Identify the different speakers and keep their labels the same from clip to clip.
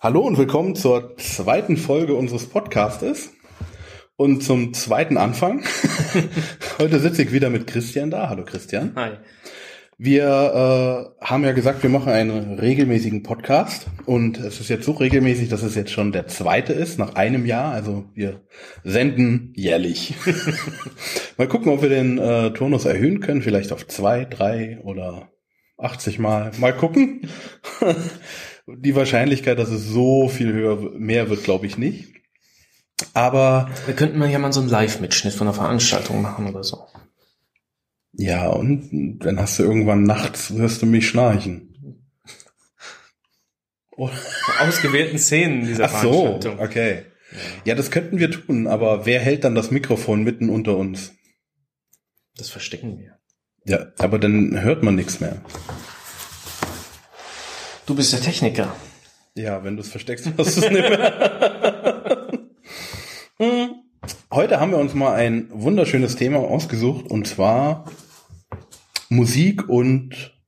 Speaker 1: Hallo und willkommen zur zweiten Folge unseres Podcastes und zum zweiten Anfang. Heute sitze ich wieder mit Christian da. Hallo Christian.
Speaker 2: Hi.
Speaker 1: Wir äh, haben ja gesagt, wir machen einen regelmäßigen Podcast und es ist jetzt so regelmäßig, dass es jetzt schon der zweite ist, nach einem Jahr. Also wir senden jährlich. mal gucken, ob wir den äh, Turnus erhöhen können, vielleicht auf zwei, drei oder 80 Mal. Mal gucken. Die Wahrscheinlichkeit, dass es so viel höher, mehr wird, glaube ich nicht. Aber.
Speaker 2: Wir könnten mal ja mal so einen Live-Mitschnitt von einer Veranstaltung machen oder so.
Speaker 1: Ja, und dann hast du irgendwann nachts, hörst du mich schnarchen.
Speaker 2: Oh. Ausgewählten Szenen dieser
Speaker 1: Ach Veranstaltung. so, okay. Ja, das könnten wir tun, aber wer hält dann das Mikrofon mitten unter uns?
Speaker 2: Das verstecken wir.
Speaker 1: Ja, aber dann hört man nichts mehr.
Speaker 2: Du bist der Techniker.
Speaker 1: Ja, wenn du es versteckst, hast du es nicht mehr. Hm. Heute haben wir uns mal ein wunderschönes Thema ausgesucht und zwar Musik und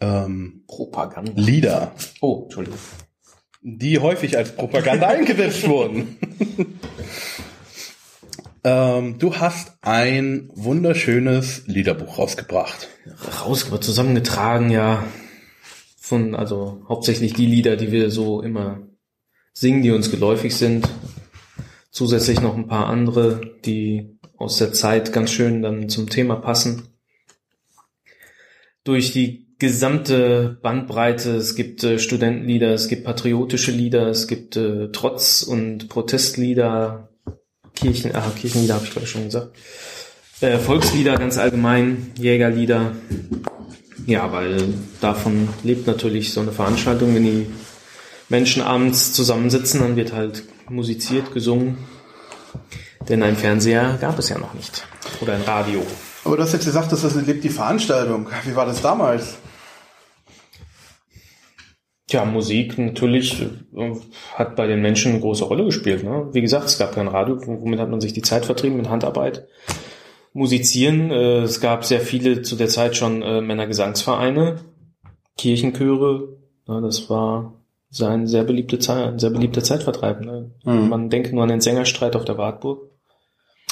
Speaker 1: ähm,
Speaker 2: Propaganda.
Speaker 1: Lieder.
Speaker 2: Oh, Entschuldigung.
Speaker 1: Die häufig als Propaganda eingesetzt wurden. ähm, du hast ein wunderschönes Liederbuch rausgebracht.
Speaker 2: Rausgebracht, zusammengetragen, ja von, also hauptsächlich die Lieder, die wir so immer singen, die uns geläufig sind. Zusätzlich noch ein paar andere, die aus der Zeit ganz schön dann zum Thema passen. Durch die gesamte Bandbreite, es gibt äh, Studentenlieder, es gibt patriotische Lieder, es gibt äh, Trotz- und Protestlieder, Kirchen, ah, Kirchenlieder habe ich ich schon gesagt, äh, Volkslieder ganz allgemein, Jägerlieder, ja, weil davon lebt natürlich so eine Veranstaltung, wenn die Menschen abends zusammensitzen, dann wird halt musiziert, gesungen. Denn ein Fernseher gab es ja noch nicht. Oder ein Radio.
Speaker 1: Aber du hast jetzt gesagt, dass das lebt die Veranstaltung. Wie war das damals?
Speaker 2: Tja, Musik natürlich äh, hat bei den Menschen eine große Rolle gespielt. Ne? Wie gesagt, es gab kein Radio, womit hat man sich die Zeit vertrieben mit Handarbeit musizieren. Äh, es gab sehr viele zu der Zeit schon äh, Männergesangsvereine, Kirchenchöre. Ja, das war sein sehr beliebte Zeit, ein sehr beliebter Zeitvertreib. Ne? Mhm. Man denkt nur an den Sängerstreit auf der Wartburg.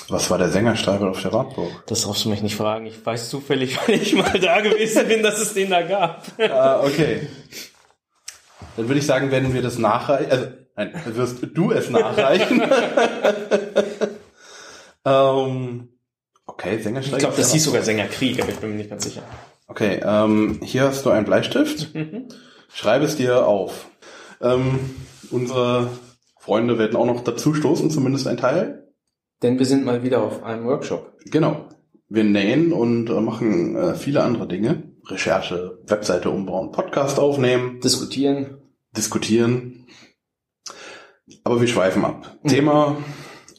Speaker 1: Was war der Sängerstreit auf der Wartburg?
Speaker 2: Das darfst du mich nicht fragen. Ich weiß zufällig, weil ich mal da gewesen bin, dass es den da gab.
Speaker 1: Ah, okay. Dann würde ich sagen, werden wir das nachreichen. Also, nein, wirst du es nachreichen. ähm, Okay, Sängerstreik.
Speaker 2: Ich glaube, das hieß sogar Sängerkrieg, aber ich bin mir nicht ganz sicher.
Speaker 1: Okay, ähm, hier hast du einen Bleistift. Schreibe es dir auf. Ähm, unsere Freunde werden auch noch dazu stoßen, zumindest ein Teil.
Speaker 2: Denn wir sind mal wieder auf einem Workshop.
Speaker 1: Genau. Wir nähen und äh, machen äh, viele andere Dinge. Recherche, Webseite umbauen, Podcast aufnehmen.
Speaker 2: Diskutieren.
Speaker 1: Diskutieren. Aber wir schweifen ab. Mhm. Thema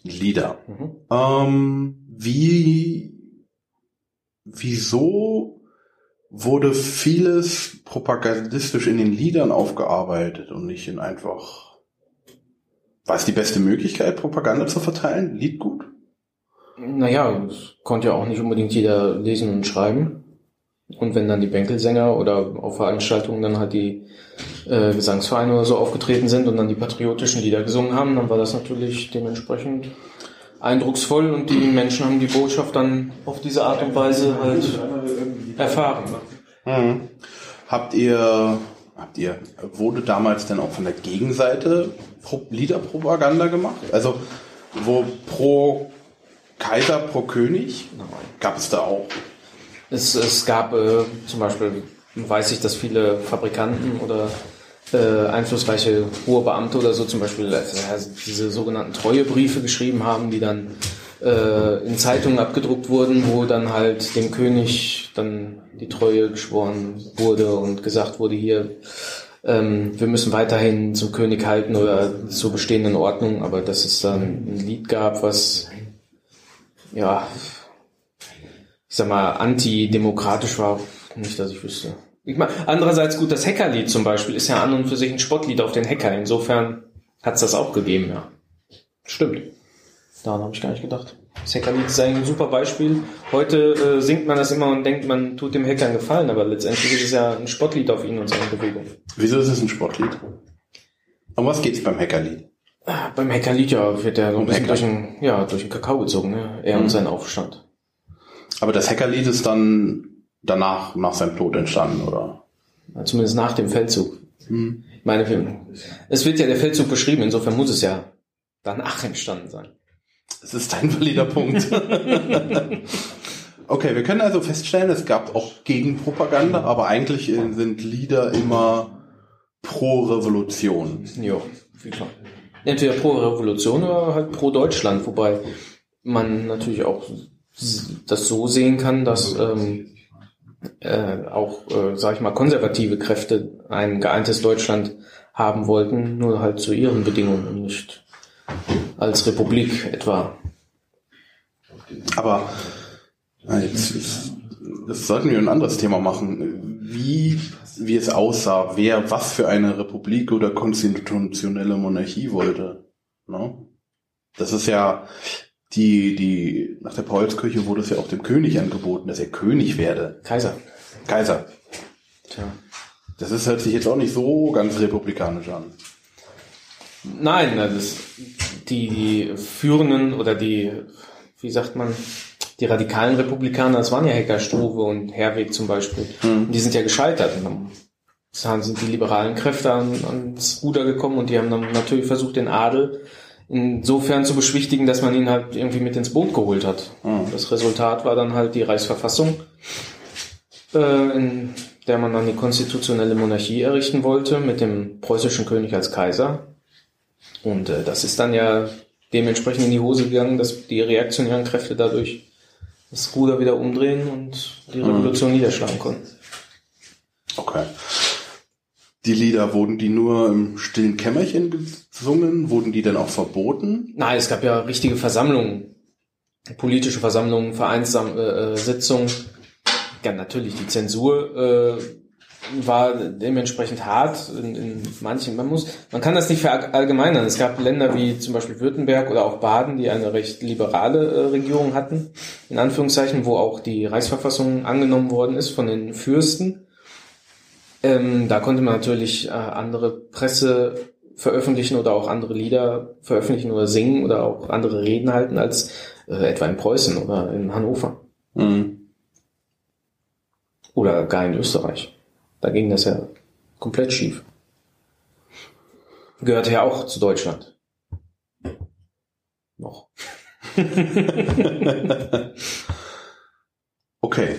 Speaker 1: Lieder. Mhm. Ähm, wie, wieso wurde vieles propagandistisch in den Liedern aufgearbeitet und nicht in einfach, war es die beste Möglichkeit, Propaganda zu verteilen? Liedgut?
Speaker 2: Naja, es konnte ja auch nicht unbedingt jeder lesen und schreiben. Und wenn dann die Bänkelsänger oder auf Veranstaltungen dann halt die äh, Gesangsvereine oder so aufgetreten sind und dann die patriotischen Lieder gesungen haben, dann war das natürlich dementsprechend eindrucksvoll und die Menschen haben die Botschaft dann auf diese Art und Weise halt erfahren.
Speaker 1: Mhm. Habt ihr, habt ihr, wurde damals denn auch von der Gegenseite Liederpropaganda gemacht? Also, wo pro Kaiser, pro König? Gab es da auch?
Speaker 2: Es, es gab äh, zum Beispiel, weiß ich, dass viele Fabrikanten oder äh, einflussreiche hohe Beamte oder so zum Beispiel äh, diese sogenannten Treuebriefe geschrieben haben, die dann äh, in Zeitungen abgedruckt wurden, wo dann halt dem König dann die Treue geschworen wurde und gesagt wurde, hier, ähm, wir müssen weiterhin zum König halten oder zur bestehenden Ordnung, aber dass es dann ein Lied gab, was ja, ich sag mal, antidemokratisch war, nicht, dass ich wüsste. Ich meine, andererseits gut, das Hackerlied zum Beispiel ist ja an und für sich ein Spottlied auf den Hacker. Insofern hat es das auch gegeben, ja. Stimmt. Daran habe ich gar nicht gedacht. Das Hackerlied ist ein super Beispiel. Heute äh, singt man das immer und denkt, man tut dem Hacker einen Gefallen, aber letztendlich ist es ja ein Spottlied auf ihn und seine Bewegung.
Speaker 1: Wieso ist es ein Spottlied? Um was geht's beim Hackerlied?
Speaker 2: Ah, Beim Hackerlied ja wird er so ein
Speaker 1: Um
Speaker 2: bisschen
Speaker 1: Hacker.
Speaker 2: durch den, ja, durch den Kakao gezogen, ne? Er
Speaker 1: Mhm.
Speaker 2: und sein Aufstand.
Speaker 1: Aber das Hackerlied ist dann danach, nach seinem Tod entstanden, oder?
Speaker 2: Zumindest nach dem Feldzug.
Speaker 1: Hm.
Speaker 2: Ich meine, es wird ja der Feldzug beschrieben, insofern muss es ja danach entstanden sein.
Speaker 1: Es ist ein valider Punkt. okay, wir können also feststellen, es gab auch Gegenpropaganda, aber eigentlich äh, sind Lieder immer pro Revolution.
Speaker 2: Ja, wie klar. Entweder pro Revolution oder halt pro Deutschland, wobei man natürlich auch das so sehen kann, dass ähm, äh, auch, äh, sag ich mal, konservative Kräfte ein geeintes Deutschland haben wollten, nur halt zu ihren Bedingungen und nicht als Republik etwa.
Speaker 1: Aber jetzt, jetzt- das sollten wir ein anderes Thema machen. Wie, wie es aussah, wer was für eine Republik oder konstitutionelle Monarchie wollte. Ne? Das ist ja die, die, nach der Paulskirche wurde es ja auch dem König angeboten, dass er König werde.
Speaker 2: Kaiser.
Speaker 1: Kaiser.
Speaker 2: Tja.
Speaker 1: Das ist, hört sich jetzt auch nicht so ganz republikanisch an.
Speaker 2: Nein, das, die, die führenden oder die, wie sagt man, die radikalen Republikaner, das waren ja Hecker, Struve und Herweg zum Beispiel.
Speaker 1: Hm.
Speaker 2: Die sind ja gescheitert. Dann sind die liberalen Kräfte an, ans Ruder gekommen und die haben dann natürlich versucht, den Adel insofern zu beschwichtigen, dass man ihn halt irgendwie mit ins Boot geholt hat.
Speaker 1: Hm.
Speaker 2: Das Resultat war dann halt die Reichsverfassung, äh, in der man dann die konstitutionelle Monarchie errichten wollte, mit dem preußischen König als Kaiser. Und äh, das ist dann ja dementsprechend in die Hose gegangen, dass die reaktionären Kräfte dadurch das Ruder wieder umdrehen und die Revolution niederschlagen konnten.
Speaker 1: Okay. Die Lieder, wurden die nur im stillen Kämmerchen gesungen? Wurden die dann auch verboten?
Speaker 2: Nein, es gab ja richtige Versammlungen, politische Versammlungen, Vereinssitzungen. Äh, äh, ja, natürlich, die Zensur äh, war dementsprechend hart in, in manchen. Man muss, man kann das nicht verallgemeinern. Es gab Länder wie zum Beispiel Württemberg oder auch Baden, die eine recht liberale äh, Regierung hatten, in Anführungszeichen, wo auch die Reichsverfassung angenommen worden ist von den Fürsten. Ähm, da konnte man natürlich äh, andere Presse veröffentlichen oder auch andere Lieder veröffentlichen oder singen oder auch andere Reden halten als äh, etwa in Preußen oder in Hannover
Speaker 1: Mhm.
Speaker 2: oder gar in Österreich. Da ging das ja komplett schief. Gehörte ja auch zu Deutschland. Noch.
Speaker 1: Okay.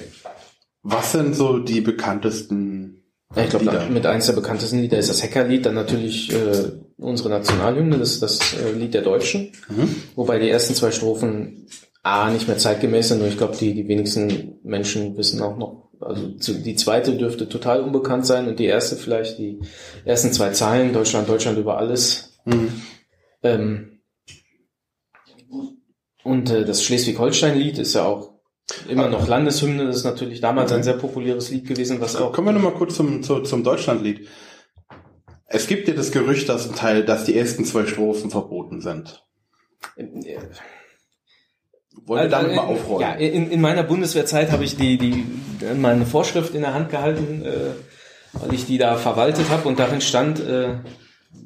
Speaker 1: Was sind so die bekanntesten
Speaker 2: Ja, ich glaube, mit eins der bekanntesten Lieder ist das Hackerlied, dann natürlich äh, unsere Nationalhymne, das ist das äh, Lied der Deutschen.
Speaker 1: Mhm.
Speaker 2: Wobei die ersten zwei Strophen A nicht mehr zeitgemäß sind, nur ich glaube, die, die wenigsten Menschen wissen auch noch, also zu, die zweite dürfte total unbekannt sein und die erste vielleicht, die ersten zwei Zeilen, Deutschland, Deutschland über alles.
Speaker 1: Mhm.
Speaker 2: Ähm, und äh, das Schleswig-Holstein-Lied ist ja auch immer noch Landeshymne, das ist natürlich damals ein sehr populäres Lied gewesen, was auch
Speaker 1: Kommen wir nochmal kurz zum, zu, zum Deutschlandlied. Es gibt ja das Gerücht, dass ein Teil, dass die ersten zwei Strophen verboten sind. Wollen wir damit mal
Speaker 2: Also, äh,
Speaker 1: aufräumen?
Speaker 2: Ja, in, in meiner Bundeswehrzeit habe ich die, die meine Vorschrift in der Hand gehalten, äh, weil ich die da verwaltet habe und darin stand äh,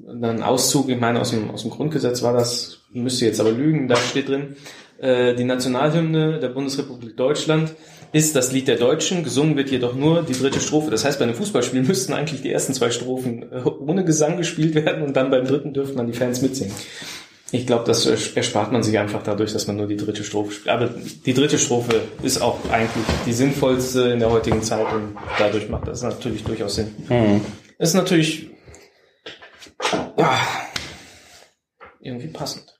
Speaker 2: dann Auszug, ich meine aus dem, aus dem Grundgesetz war das, müsste jetzt aber lügen, da steht drin, äh, die Nationalhymne der Bundesrepublik Deutschland ist das Lied der Deutschen, gesungen wird jedoch nur die dritte Strophe. Das heißt, bei einem Fußballspiel müssten eigentlich die ersten zwei Strophen äh, ohne Gesang gespielt werden und dann beim dritten dürften dann die Fans mitsingen. Ich glaube, das erspart man sich einfach dadurch, dass man nur die dritte Strophe spielt. Aber die dritte Strophe ist auch eigentlich die sinnvollste in der heutigen Zeit und dadurch macht das natürlich durchaus Sinn.
Speaker 1: Mhm.
Speaker 2: Ist natürlich ja, irgendwie passend.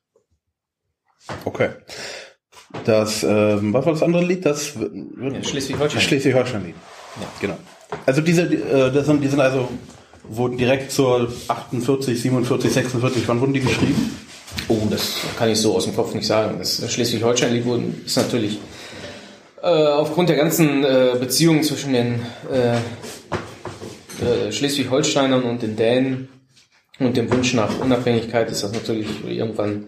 Speaker 1: Okay. Das, ähm, was war das andere Lied? Das
Speaker 2: Ja, Schleswig-Holstein.
Speaker 1: Schleswig-Holstein-Lied.
Speaker 2: Ja.
Speaker 1: Genau. Also diese, äh, das sind, die sind also, wurden direkt zur 48, 47, 46, wann wurden die geschrieben?
Speaker 2: Oh, das kann ich so aus dem Kopf nicht sagen. Das Schleswig-Holstein-Lied wurde- ist natürlich äh, aufgrund der ganzen äh, Beziehungen zwischen den äh, äh, Schleswig-Holsteinern und den Dänen und dem Wunsch nach Unabhängigkeit ist das natürlich irgendwann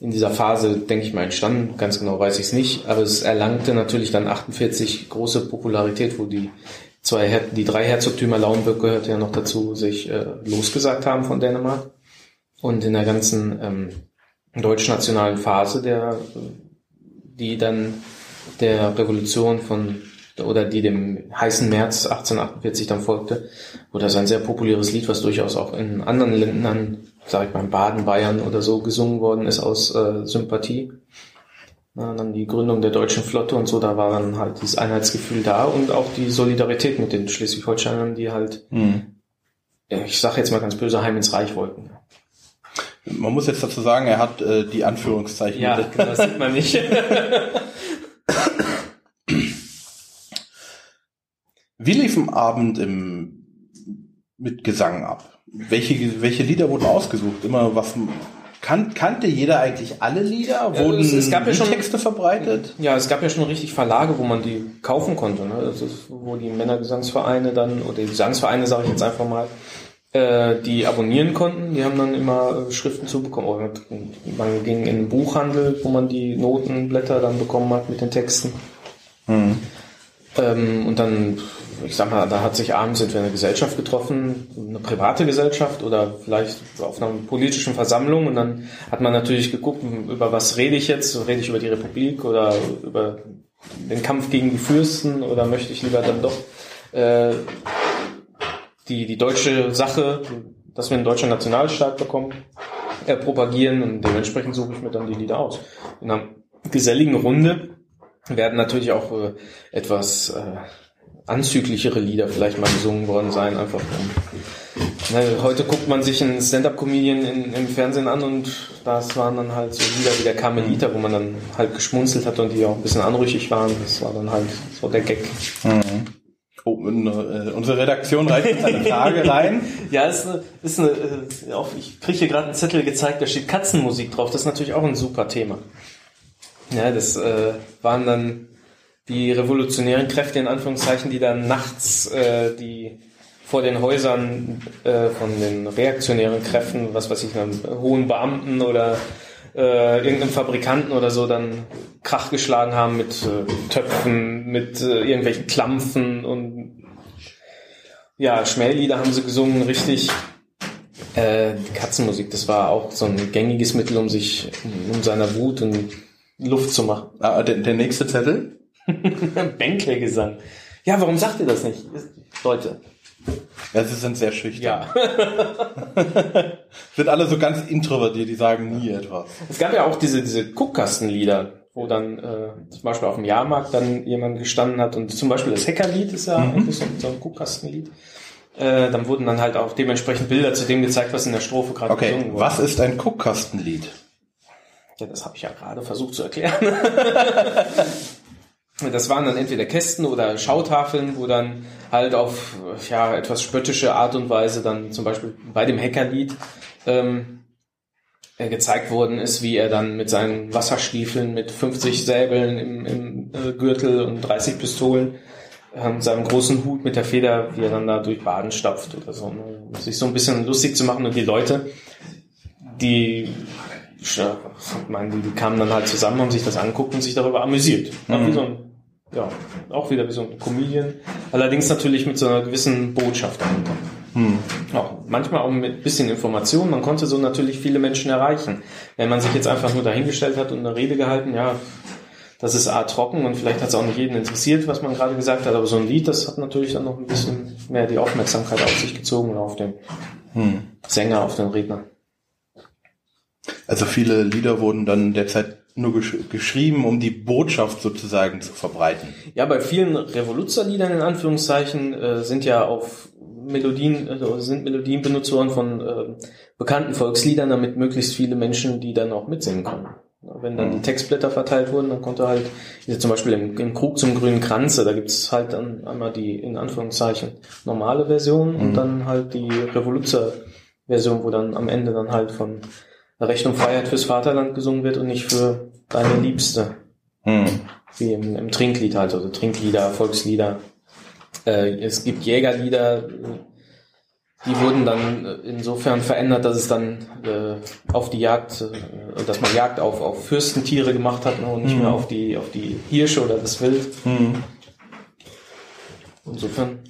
Speaker 2: in dieser Phase, denke ich mal, entstanden. Ganz genau weiß ich es nicht, aber es erlangte natürlich dann 48 große Popularität, wo die zwei, Her die drei Herzogtümer Lauenburg gehörte ja noch dazu, sich äh, losgesagt haben von Dänemark. Und in der ganzen ähm, deutschnationalen Phase, der, die dann der Revolution von oder die dem heißen März 1848 dann folgte, wurde das ein sehr populäres Lied, was durchaus auch in anderen Ländern, sage ich mal, Baden, Bayern oder so gesungen worden ist aus äh, Sympathie. Na, dann die Gründung der deutschen Flotte und so, da war dann halt dieses Einheitsgefühl da und auch die Solidarität mit den Schleswig-Holsteinern, die halt, mhm. ich sage jetzt mal ganz böse, heim ins Reich wollten.
Speaker 1: Man muss jetzt dazu sagen, er hat äh, die Anführungszeichen.
Speaker 2: Ja, das sieht man nicht.
Speaker 1: Wie lief ein Abend im, mit Gesang ab? Welche, welche Lieder wurden ausgesucht? Immer was, kan, kannte jeder eigentlich alle Lieder? Wurden
Speaker 2: es, es gab ja schon,
Speaker 1: Texte verbreitet?
Speaker 2: Ja, es gab ja schon richtig Verlage, wo man die kaufen konnte. Ne? Das ist, wo die Männergesangsvereine dann, oder die Gesangsvereine, sage ich jetzt einfach mal, äh, die abonnieren konnten. Die haben dann immer äh, Schriften zubekommen. Man ging in den Buchhandel, wo man die Notenblätter dann bekommen hat mit den Texten. Mhm. Ähm, und dann ich sag mal, da hat sich abends entweder eine Gesellschaft getroffen, eine private Gesellschaft oder vielleicht auf einer politischen Versammlung und dann hat man natürlich geguckt, über was rede ich jetzt? Rede ich über die Republik oder über den Kampf gegen die Fürsten oder möchte ich lieber dann doch äh, die, die deutsche Sache, dass wir einen deutschen Nationalstaat bekommen, äh, propagieren und dementsprechend suche ich mir dann die Lieder aus. In einer geselligen Runde werden natürlich auch äh, etwas äh, anzüglichere Lieder vielleicht mal gesungen worden sein, einfach um. Ne, heute guckt man sich einen Stand-up-Comedian im Fernsehen an und das waren dann halt so Lieder wie der Carmelita, wo man dann halt geschmunzelt hat und die auch ein bisschen anrüchig waren. Das war dann halt so der Gag. Mhm.
Speaker 1: Oh, äh, unsere Redaktion reicht jetzt eine Frage rein.
Speaker 2: ja, ist eine, ist eine, äh, auch, ich kriege hier gerade einen Zettel gezeigt, da steht Katzenmusik drauf. Das ist natürlich auch ein super Thema. Ja, das äh, waren dann die revolutionären Kräfte in Anführungszeichen, die dann nachts äh, die vor den Häusern äh, von den reaktionären Kräften, was weiß ich, einem hohen Beamten oder äh, irgendeinem Fabrikanten oder so dann Krach geschlagen haben mit äh, Töpfen, mit äh, irgendwelchen Klampfen und ja, Schmählieder haben sie gesungen, richtig. Äh, Katzenmusik, das war auch so ein gängiges Mittel, um sich, um seiner Wut und Luft zu machen.
Speaker 1: Ah, der, der nächste Zettel?
Speaker 2: Bänkle-Gesang. Ja, warum sagt ihr das nicht? Leute.
Speaker 1: Ja, sie sind sehr schüchtern. Ja. sind alle so ganz introvertiert, die sagen nie etwas.
Speaker 2: Es gab ja auch diese, diese Guckkastenlieder, wo dann äh, zum Beispiel auf dem Jahrmarkt dann jemand gestanden hat und zum Beispiel das Hackerlied ist ja mhm. eigentlich so, so ein Guckkastenlied. Äh, dann wurden dann halt auch dementsprechend Bilder zu dem gezeigt, was in der Strophe gerade
Speaker 1: okay. gesungen wurde. Was ist ein Guckkastenlied?
Speaker 2: Ja, das habe ich ja gerade versucht zu erklären. das waren dann entweder Kästen oder Schautafeln, wo dann halt auf ja etwas spöttische Art und Weise dann zum Beispiel bei dem Hackerlied ähm, äh, gezeigt worden ist, wie er dann mit seinen Wasserstiefeln mit 50 Säbeln im, im äh, Gürtel und 30 Pistolen ähm, seinem großen Hut mit der Feder, wie er dann da durch Baden stapft oder so, ne? um sich so ein bisschen lustig zu machen und die Leute, die ich meine, die, die kamen dann halt zusammen, haben sich das anguckt und sich darüber amüsiert. Mhm. Wie so ein ja, auch wieder wie so ein Comedian. Allerdings natürlich mit so einer gewissen Botschaft dahinter. Hm. Auch manchmal auch mit bisschen Information. Man konnte so natürlich viele Menschen erreichen. Wenn man sich jetzt einfach nur dahingestellt hat und eine Rede gehalten, ja, das ist A trocken und vielleicht hat es auch nicht jeden interessiert, was man gerade gesagt hat, aber so ein Lied, das hat natürlich dann noch ein bisschen mehr die Aufmerksamkeit auf sich gezogen oder auf den hm. Sänger, auf den Redner.
Speaker 1: Also viele Lieder wurden dann derzeit nur gesch geschrieben, um die Botschaft sozusagen zu verbreiten.
Speaker 2: Ja, bei vielen Revoluzerliedern in Anführungszeichen äh, sind ja auf Melodien, also sind Melodien benutzt worden von äh, bekannten Volksliedern, damit möglichst viele Menschen die dann auch mitsingen können. Wenn dann die Textblätter verteilt wurden, dann konnte halt, wie zum Beispiel im, im Krug zum grünen Kranze, da gibt's halt dann einmal die, in Anführungszeichen, normale Version mhm. und dann halt die Revoluzzer-Version, wo dann am Ende dann halt von Rechnung Freiheit fürs Vaterland gesungen wird und nicht für deine Liebste. Hm. Wie im, im Trinklied halt, also Trinklieder, Volkslieder. Äh, es gibt Jägerlieder, die wurden dann äh, insofern verändert, dass es dann äh, auf die Jagd, äh, dass man Jagd auf, auf Fürstentiere gemacht hat ne, und nicht mhm. mehr auf die, auf die Hirsche oder das Wild. Mhm. Insofern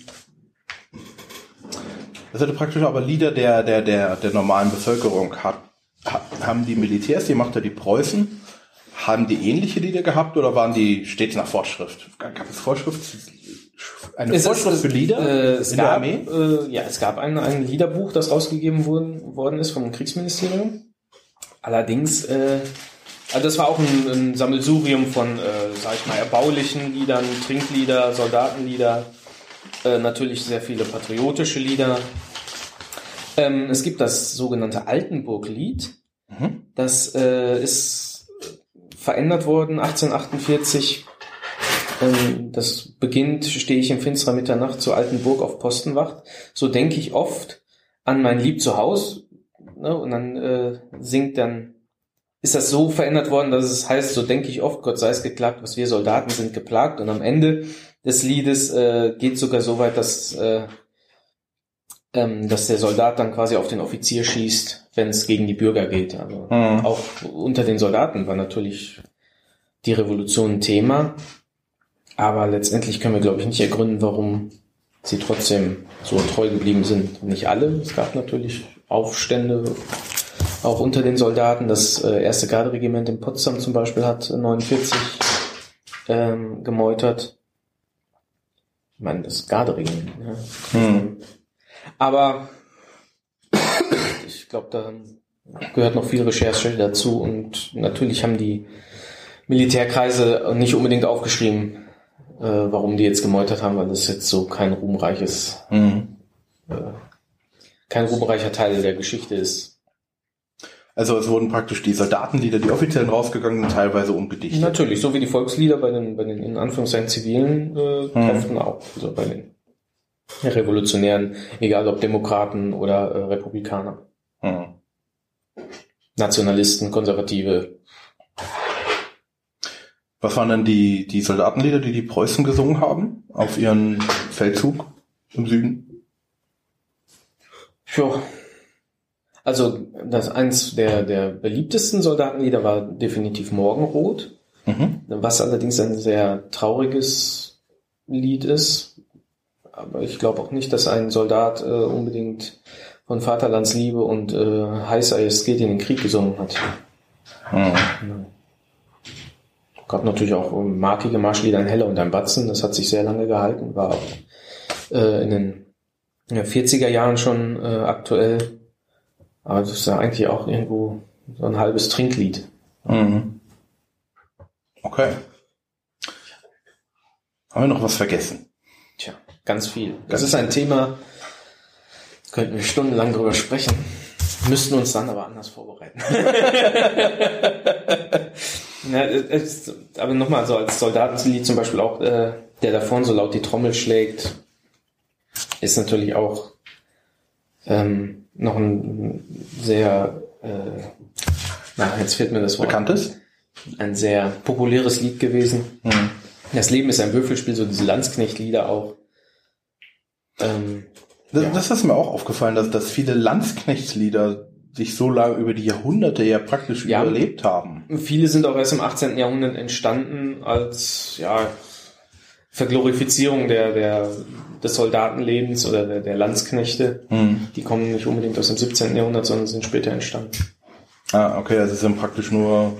Speaker 1: Das hatte praktisch aber Lieder der, der, der, der normalen Bevölkerung hat, haben die Militärs, die macht ja die Preußen, haben die ähnliche Lieder gehabt oder waren die stets nach Vorschrift? Gab es Vorschrift?
Speaker 2: Eine es Vorschrift ist, für Lieder äh, es in gab, der Armee? Äh, ja, es gab ein, ein Liederbuch, das rausgegeben worden, worden ist vom Kriegsministerium. Allerdings, äh, also das war auch ein, ein Sammelsurium von, äh, sag ich mal, erbaulichen Liedern, Trinklieder, Soldatenlieder, äh, natürlich sehr viele patriotische Lieder. Ähm, es gibt das sogenannte Altenburg-Lied. Mhm. Das äh, ist verändert worden 1848 ähm, das beginnt, stehe ich in finsterer Mitternacht zur alten Burg auf Postenwacht. So denke ich oft an mein Lieb zu Haus. Ne? Und dann äh, singt dann, ist das so verändert worden, dass es heißt, so denke ich oft, Gott sei es geklagt, was wir Soldaten sind geplagt. Und am Ende des Liedes äh, geht sogar so weit, dass, äh, ähm, dass der Soldat dann quasi auf den Offizier schießt, wenn es gegen die Bürger geht. Also mhm. auch unter den Soldaten war natürlich die Revolution ein Thema. Aber letztendlich können wir, glaube ich, nicht ergründen, warum sie trotzdem so treu geblieben sind. Nicht alle. Es gab natürlich Aufstände auch unter den Soldaten. Das äh, erste Garderegiment in Potsdam zum Beispiel hat 49 ähm, gemeutert. Ich meine, das Garderegiment. Ja. Hm. Aber ich glaube, da gehört noch viel Recherche dazu und natürlich haben die Militärkreise nicht unbedingt aufgeschrieben, äh, warum die jetzt gemeutert haben, weil das jetzt so kein ruhmreiches, mhm. äh, kein ruhmreicher Teil der Geschichte ist.
Speaker 1: Also es wurden praktisch die Soldatenlieder, die offiziellen rausgegangen teilweise umgedichtet.
Speaker 2: Natürlich, so wie die Volkslieder bei den, bei den in Anführungszeichen zivilen äh, mhm. Kräften mhm. auch. Also bei den Revolutionären, egal ob Demokraten oder äh, Republikaner. Mhm. Nationalisten, Konservative,
Speaker 1: was waren denn die, die Soldatenlieder, die die Preußen gesungen haben auf ihren Feldzug im Süden?
Speaker 2: Ja. Also das eins der, der beliebtesten Soldatenlieder war definitiv Morgenrot, mhm. was allerdings ein sehr trauriges Lied ist. Aber ich glaube auch nicht, dass ein Soldat äh, unbedingt von Vaterlandsliebe und äh, heiß es geht in den Krieg gesungen hat. Mhm. Gab natürlich auch markige Marschlieder, ein Heller und ein Batzen, das hat sich sehr lange gehalten, war auch äh, in den ja, 40er Jahren schon äh, aktuell. Aber das ist ja eigentlich auch irgendwo so ein halbes Trinklied. Mhm.
Speaker 1: Okay. Haben wir noch was vergessen?
Speaker 2: Ganz viel. Das ist ein Thema, könnten wir stundenlang drüber sprechen, müssten uns dann aber anders vorbereiten. Ja, es, aber nochmal, so als Soldatenlied zum Beispiel auch, äh, der da vorne so laut die Trommel schlägt, ist natürlich auch ähm, noch ein sehr, äh, na, jetzt fehlt mir das
Speaker 1: Wort. Bekanntes?
Speaker 2: Ein sehr populäres Lied gewesen. Mhm. Das Leben ist ein Würfelspiel, so diese Landsknecht-Lieder auch.
Speaker 1: Ähm, das, ja. das ist mir auch aufgefallen, dass, dass viele Landsknechtslieder sich so lange über die Jahrhunderte ja praktisch ja, überlebt haben.
Speaker 2: Viele sind auch erst im 18. Jahrhundert entstanden als ja, Verglorifizierung der, der, des Soldatenlebens oder der, der Landsknechte. Hm. Die kommen nicht unbedingt aus dem 17. Jahrhundert, sondern sind später entstanden.
Speaker 1: Ah, okay, also es sind praktisch nur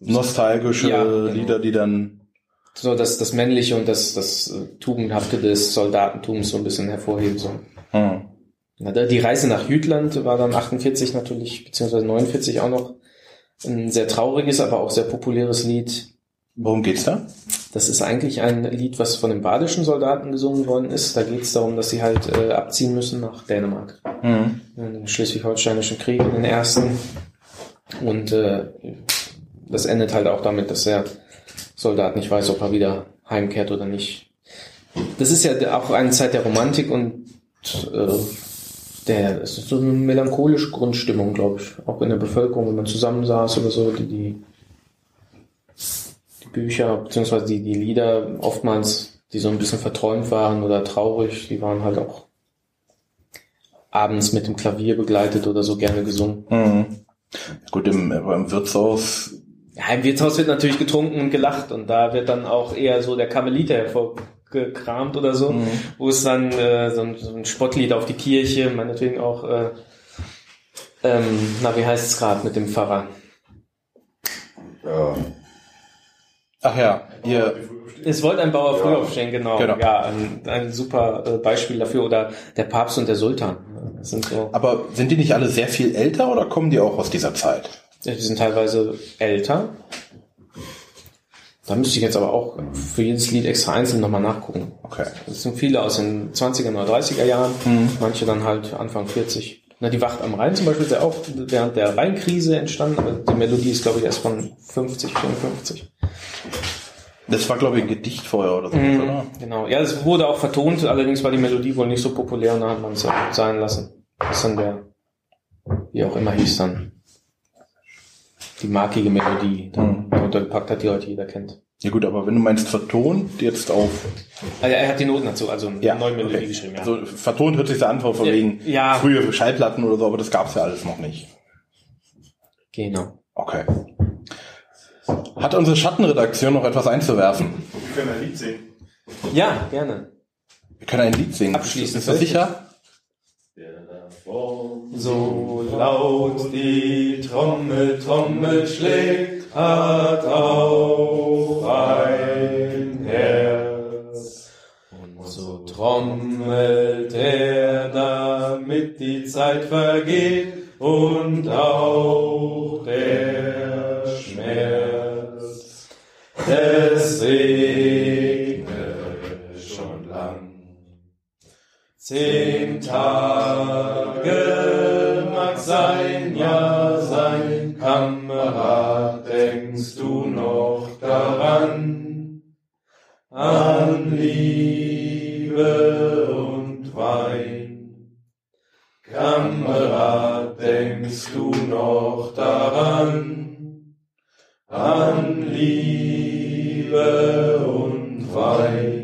Speaker 1: nostalgische ja, genau. Lieder, die dann
Speaker 2: so dass das Männliche und das, das Tugendhafte des Soldatentums so ein bisschen hervorheben sollen. Hm. Die Reise nach Jütland war dann 48 natürlich, beziehungsweise 49 auch noch ein sehr trauriges, aber auch sehr populäres Lied.
Speaker 1: Worum geht's da?
Speaker 2: Das ist eigentlich ein Lied, was von den badischen Soldaten gesungen worden ist. Da geht es darum, dass sie halt äh, abziehen müssen nach Dänemark. Mhm. In den schleswig-holsteinischen Krieg, in den ersten. Und äh, das endet halt auch damit, dass der Soldat nicht weiß, ob er wieder heimkehrt oder nicht. Das ist ja auch eine Zeit der Romantik und äh, der, es ist so eine melancholische Grundstimmung, glaube ich. Auch in der Bevölkerung, wenn man zusammensaß oder so, die, die, die Bücher, beziehungsweise die, die Lieder oftmals, die so ein bisschen verträumt waren oder traurig, die waren halt auch abends mit dem Klavier begleitet oder so gerne gesungen. Mhm.
Speaker 1: Gut, im, im Wirtshaus.
Speaker 2: Ja, im Wirtshaus wird natürlich getrunken und gelacht und da wird dann auch eher so der Karmeliter hervor, gekramt oder so, mhm. wo es dann äh, so, ein, so ein Spottlied auf die Kirche, meinetwegen auch, äh, ähm, na wie heißt es gerade mit dem Pfarrer?
Speaker 1: Ja. Ach ja, ihr.
Speaker 2: Es wollte ein Bauer früh aufstehen, genau. genau. Ja, ein, ein super äh, Beispiel dafür. Oder der Papst und der Sultan.
Speaker 1: Sind so. Aber sind die nicht alle sehr viel älter oder kommen die auch aus dieser Zeit?
Speaker 2: Die sind teilweise älter. Da müsste ich jetzt aber auch für jedes Lied extra einzeln nochmal nachgucken. Okay. Das sind viele aus den 20er oder 30er Jahren, mhm. manche dann halt Anfang 40. Na, die Wacht am Rhein zum Beispiel ist ja auch während der Rheinkrise entstanden, aber die Melodie ist, glaube ich, erst von 50, 54.
Speaker 1: Das war, glaube ich, ein Gedicht vorher oder so, mm, oder?
Speaker 2: Genau. Ja, es wurde auch vertont, allerdings war die Melodie wohl nicht so populär und da hat man es ja sein lassen. Das ist dann der, wie auch immer hieß dann. Die markige Melodie, dann mhm. gepackt hat, die heute jeder kennt.
Speaker 1: Ja gut, aber wenn du meinst vertont, jetzt auf...
Speaker 2: Also er hat die Noten dazu, also eine ja, neue Melodie okay. geschrieben. Ja.
Speaker 1: Also vertont hört sich da an, von ja, wegen ja. frühe Schallplatten oder so, aber das gab's ja alles noch nicht.
Speaker 2: Genau.
Speaker 1: Okay. Hat unsere Schattenredaktion noch etwas einzuwerfen?
Speaker 3: Wir können ein Lied singen.
Speaker 2: Ja, gerne.
Speaker 1: Wir können ein Lied singen.
Speaker 2: Abschließend.
Speaker 1: Ist das sicher?
Speaker 3: So laut die Trommel, Trommel schlägt, hat auch ein Herz. Und so trommelt er, damit die Zeit vergeht und auch der Schmerz. Es regne schon lang. Zehn Tage mag sein, ja sein, Kamerad, denkst du noch daran? An Liebe und Wein. Kamerad, denkst du noch daran? An Liebe und Wein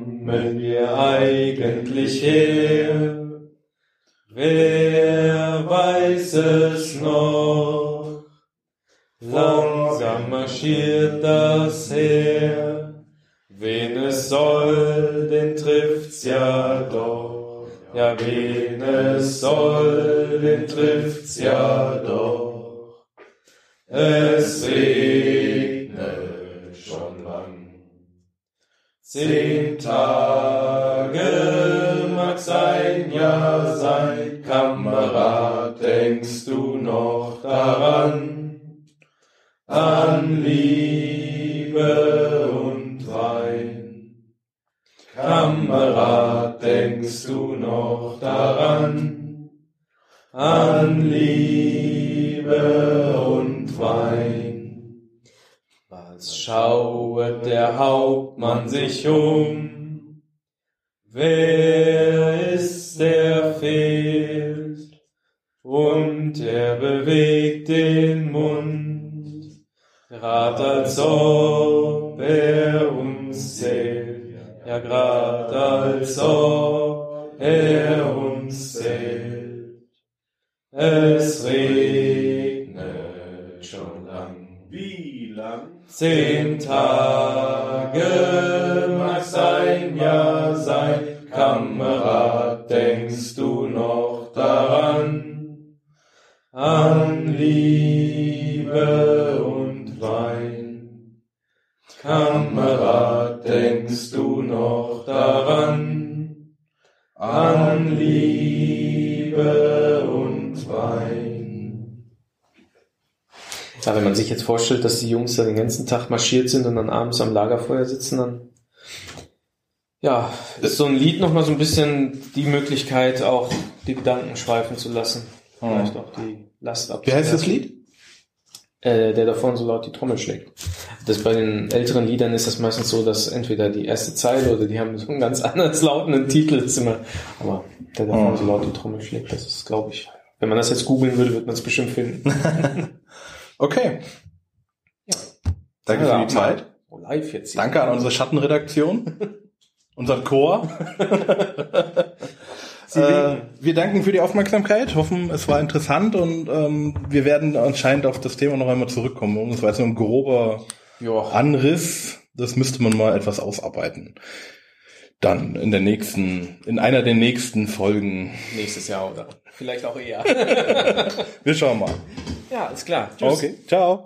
Speaker 3: kommen wir eigentlich her? Wer weiß es noch? Langsam marschiert das Heer. Wen es soll, den trifft's ja doch. Ja, wen es soll, den trifft's ja doch. Es regnet schon lang. Zehn Tage mag sein, ja sein, Kamerad, denkst du noch daran? An Liebe und Wein. Kamerad, denkst du noch daran? An Liebe und Wein. Schauet der Hauptmann sich um? Wer ist der fehlt? Und er bewegt den Mund, grad als ob er uns zählt, ja grad als ob er uns zählt. Es regnet Zehn Tage
Speaker 2: vorstellt, dass die Jungs da den ganzen Tag marschiert sind und dann abends am Lagerfeuer sitzen, dann ja, ist so ein Lied nochmal so ein bisschen die Möglichkeit, auch die Gedanken schweifen zu lassen. Vielleicht auch die Last
Speaker 1: ab. Wie heißt das Lied?
Speaker 2: Äh, der da vorne so laut die Trommel schlägt. Das bei den älteren Liedern ist das meistens so, dass entweder die erste Zeile oder die haben so einen ganz anders lautenden Titel. Das ist immer, aber der da vorne so laut die Trommel schlägt, das ist, glaube ich, wenn man das jetzt googeln würde, wird man es bestimmt finden.
Speaker 1: Okay. Danke ja, für die Zeit.
Speaker 2: Live jetzt.
Speaker 1: Danke an unsere Schattenredaktion, unseren Chor. äh, wir danken für die Aufmerksamkeit, hoffen, es war interessant und ähm, wir werden anscheinend auf das Thema noch einmal zurückkommen. Es war jetzt nur ein grober jo. Anriss. Das müsste man mal etwas ausarbeiten. Dann in der nächsten, in einer der nächsten Folgen.
Speaker 2: Nächstes Jahr oder vielleicht auch eher.
Speaker 1: Wir schauen mal.
Speaker 2: Ja, ist klar.
Speaker 1: Tschüss. Okay, ciao.